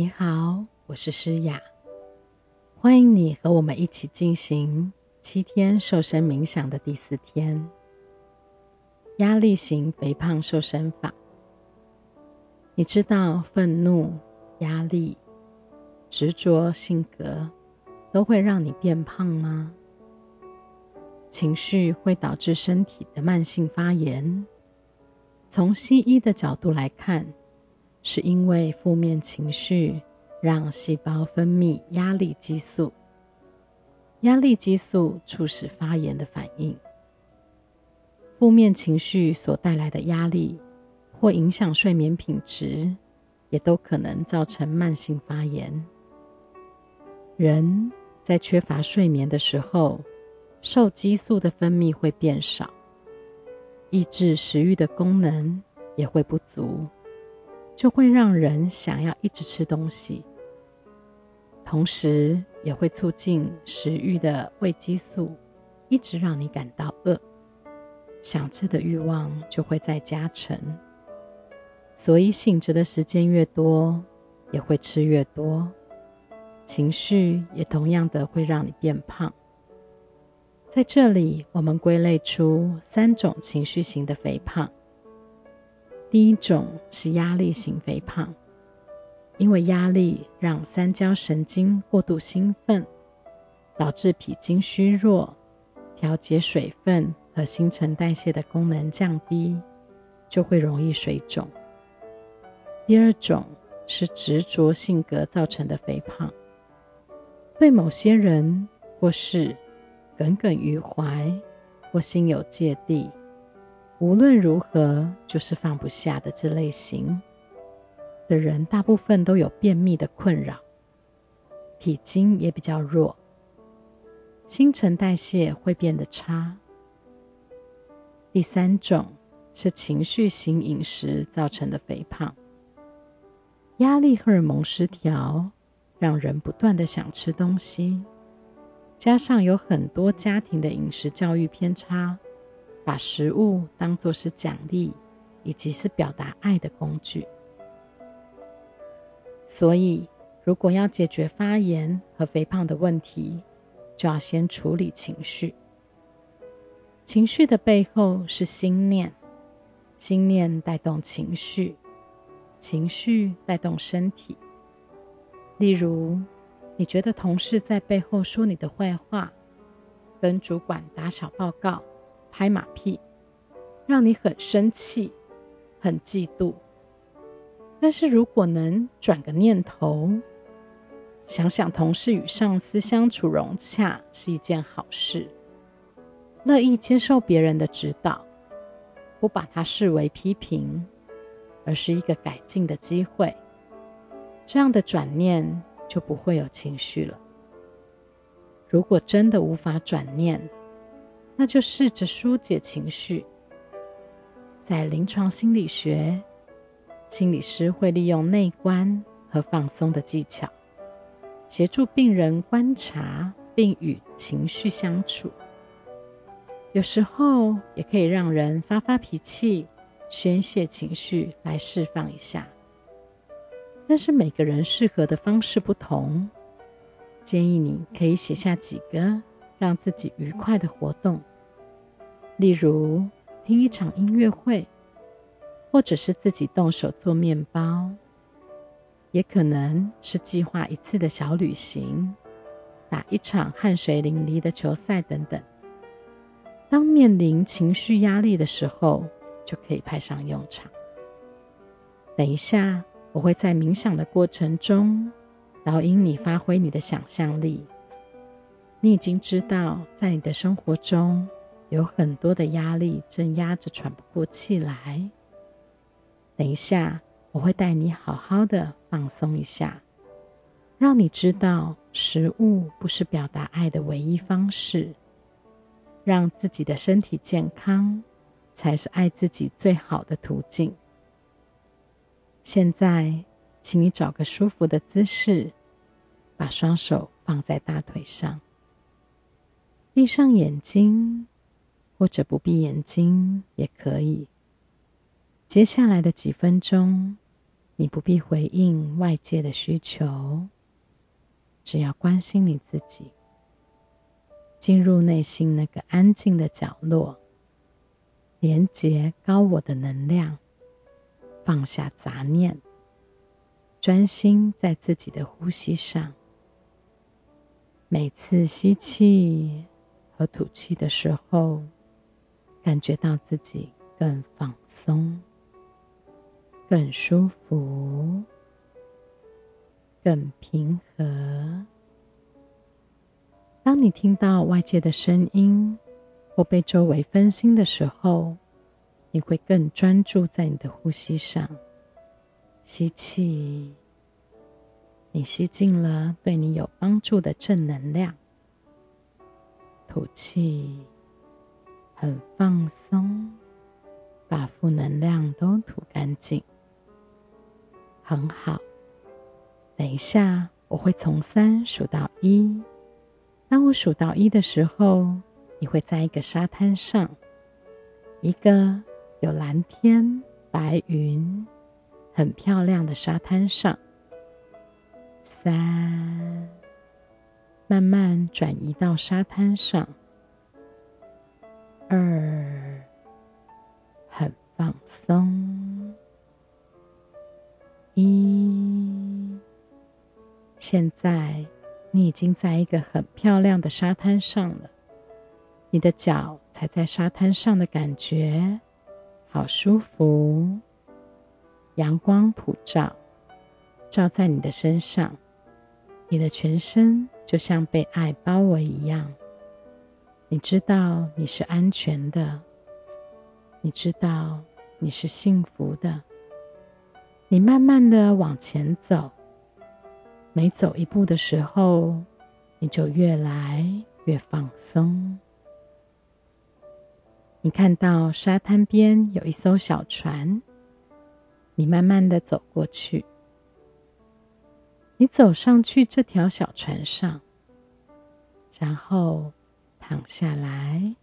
你好，我是诗雅，欢迎你和我们一起进行七天瘦身冥想的第四天——压力型肥胖瘦身法。你知道愤怒、压力、执着性格都会让你变胖吗？情绪会导致身体的慢性发炎。从西医的角度来看，是因为负面情绪让细胞分泌压力激素，压力激素促使发炎的反应。负面情绪所带来的压力或影响睡眠品质，也都可能造成慢性发炎。人在缺乏睡眠的时候，受激素的分泌会变少，抑制食欲的功能也会不足。就会让人想要一直吃东西，同时也会促进食欲的胃激素，一直让你感到饿，想吃的欲望就会再加成。所以醒着的时间越多，也会吃越多，情绪也同样的会让你变胖。在这里，我们归类出三种情绪型的肥胖。第一种是压力型肥胖，因为压力让三焦神经过度兴奋，导致脾经虚弱，调节水分和新陈代谢的功能降低，就会容易水肿。第二种是执着性格造成的肥胖，对某些人或是耿耿于怀，或心有芥蒂。无论如何，就是放不下的这类型的人，大部分都有便秘的困扰，脾经也比较弱，新陈代谢会变得差。第三种是情绪型饮食造成的肥胖，压力荷尔蒙失调，让人不断的想吃东西，加上有很多家庭的饮食教育偏差。把食物当作是奖励，以及是表达爱的工具。所以，如果要解决发炎和肥胖的问题，就要先处理情绪。情绪的背后是心念，心念带动情绪，情绪带动身体。例如，你觉得同事在背后说你的坏话，跟主管打小报告。拍马屁，让你很生气、很嫉妒。但是如果能转个念头，想想同事与上司相处融洽是一件好事，乐意接受别人的指导，不把它视为批评，而是一个改进的机会，这样的转念就不会有情绪了。如果真的无法转念，那就试着疏解情绪。在临床心理学，心理师会利用内观和放松的技巧，协助病人观察并与情绪相处。有时候也可以让人发发脾气，宣泄情绪来释放一下。但是每个人适合的方式不同，建议你可以写下几个让自己愉快的活动。例如听一场音乐会，或者是自己动手做面包，也可能是计划一次的小旅行，打一场汗水淋漓的球赛等等。当面临情绪压力的时候，就可以派上用场。等一下，我会在冥想的过程中导引你发挥你的想象力。你已经知道，在你的生活中。有很多的压力正压着喘不过气来。等一下，我会带你好好的放松一下，让你知道食物不是表达爱的唯一方式，让自己的身体健康才是爱自己最好的途径。现在，请你找个舒服的姿势，把双手放在大腿上，闭上眼睛。或者不闭眼睛也可以。接下来的几分钟，你不必回应外界的需求，只要关心你自己，进入内心那个安静的角落，连接高我的能量，放下杂念，专心在自己的呼吸上。每次吸气和吐气的时候，感觉到自己更放松。更舒服，更平和。当你听到外界的声音或被周围分心的时候，你会更专注在你的呼吸上。吸气，你吸进了对你有帮助的正能量；吐气，很放松，把负能量都吐干净。很好，等一下我会从三数到一。当我数到一的时候，你会在一个沙滩上，一个有蓝天、白云、很漂亮的沙滩上。三，慢慢转移到沙滩上。二，很放松。一，现在你已经在一个很漂亮的沙滩上了。你的脚踩在沙滩上的感觉好舒服。阳光普照，照在你的身上，你的全身就像被爱包围一样。你知道你是安全的，你知道你是幸福的。你慢慢的往前走，每走一步的时候，你就越来越放松。你看到沙滩边有一艘小船，你慢慢的走过去。你走上去这条小船上，然后躺下来，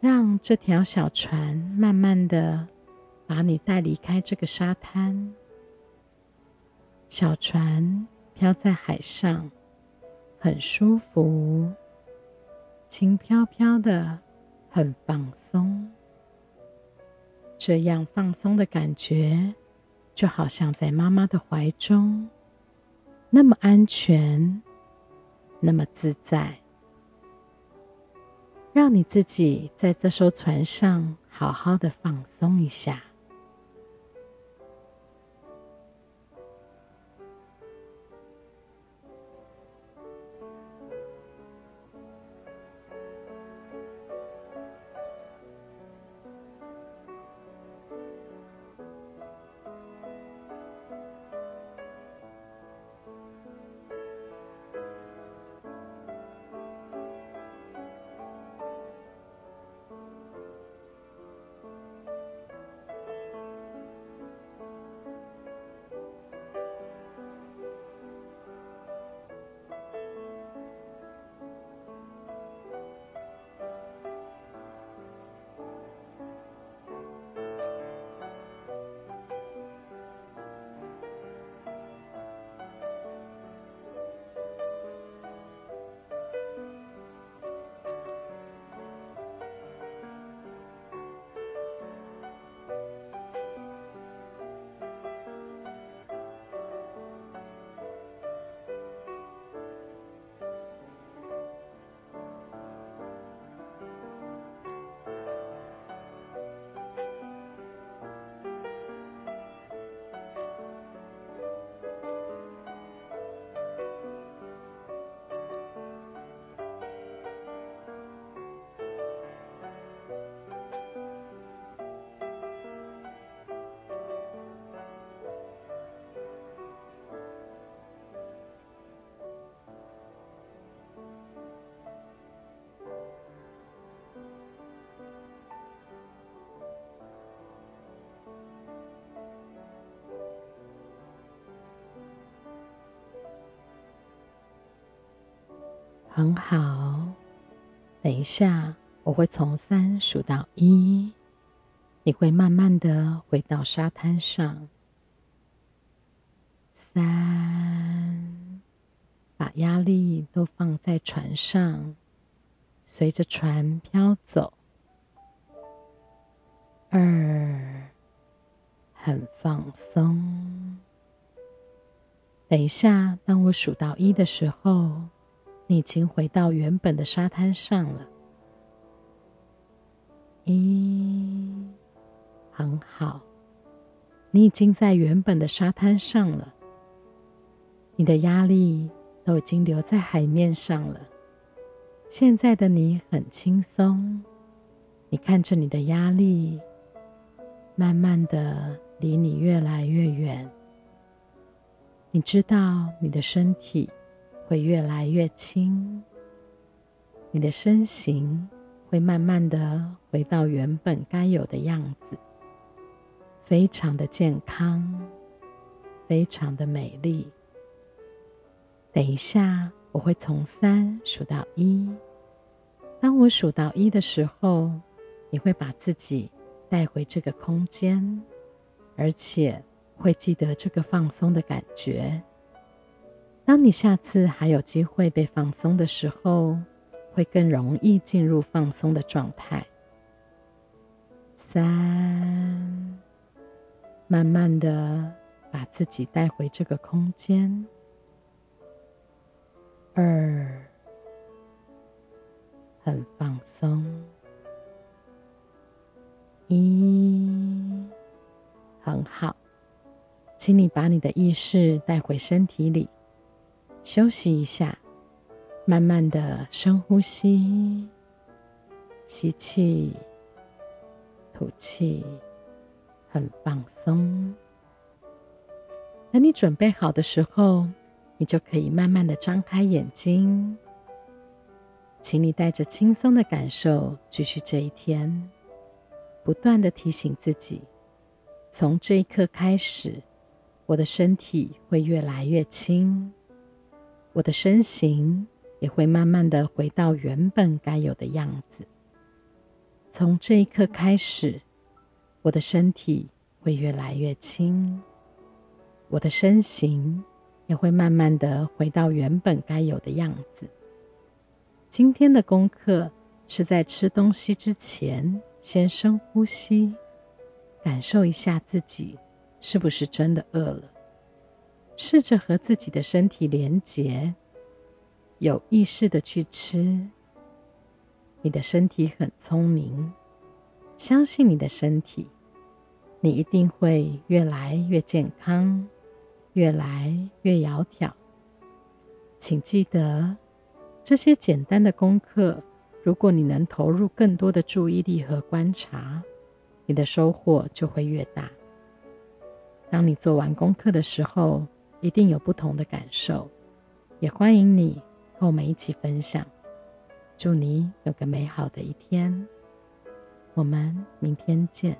让这条小船慢慢的。把你带离开这个沙滩，小船飘在海上，很舒服，轻飘飘的，很放松。这样放松的感觉，就好像在妈妈的怀中，那么安全，那么自在。让你自己在这艘船上好好的放松一下。很好，等一下我会从三数到一，你会慢慢的回到沙滩上，三，把压力都放在船上，随着船飘走。二，很放松。等一下，当我数到一的时候，你已经回到原本的沙滩上了。一，很好，你已经在原本的沙滩上了。你的压力都已经留在海面上了。现在的你很轻松，你看着你的压力，慢慢的离你越来越远。你知道你的身体会越来越轻，你的身形会慢慢的回到原本该有的样子，非常的健康，非常的美丽。等一下，我会从三数到一。当我数到一的时候，你会把自己带回这个空间，而且。会记得这个放松的感觉。当你下次还有机会被放松的时候，会更容易进入放松的状态。三，慢慢的把自己带回这个空间。二，很放松。一，很好。请你把你的意识带回身体里，休息一下，慢慢的深呼吸，吸气，吐气，很放松。等你准备好的时候，你就可以慢慢的张开眼睛。请你带着轻松的感受继续这一天，不断的提醒自己，从这一刻开始。我的身体会越来越轻，我的身形也会慢慢的回到原本该有的样子。从这一刻开始，我的身体会越来越轻，我的身形也会慢慢的回到原本该有的样子。今天的功课是在吃东西之前，先深呼吸，感受一下自己。是不是真的饿了？试着和自己的身体连结，有意识的去吃。你的身体很聪明，相信你的身体，你一定会越来越健康，越来越窈窕。请记得，这些简单的功课，如果你能投入更多的注意力和观察，你的收获就会越大。当你做完功课的时候，一定有不同的感受，也欢迎你和我们一起分享。祝你有个美好的一天，我们明天见。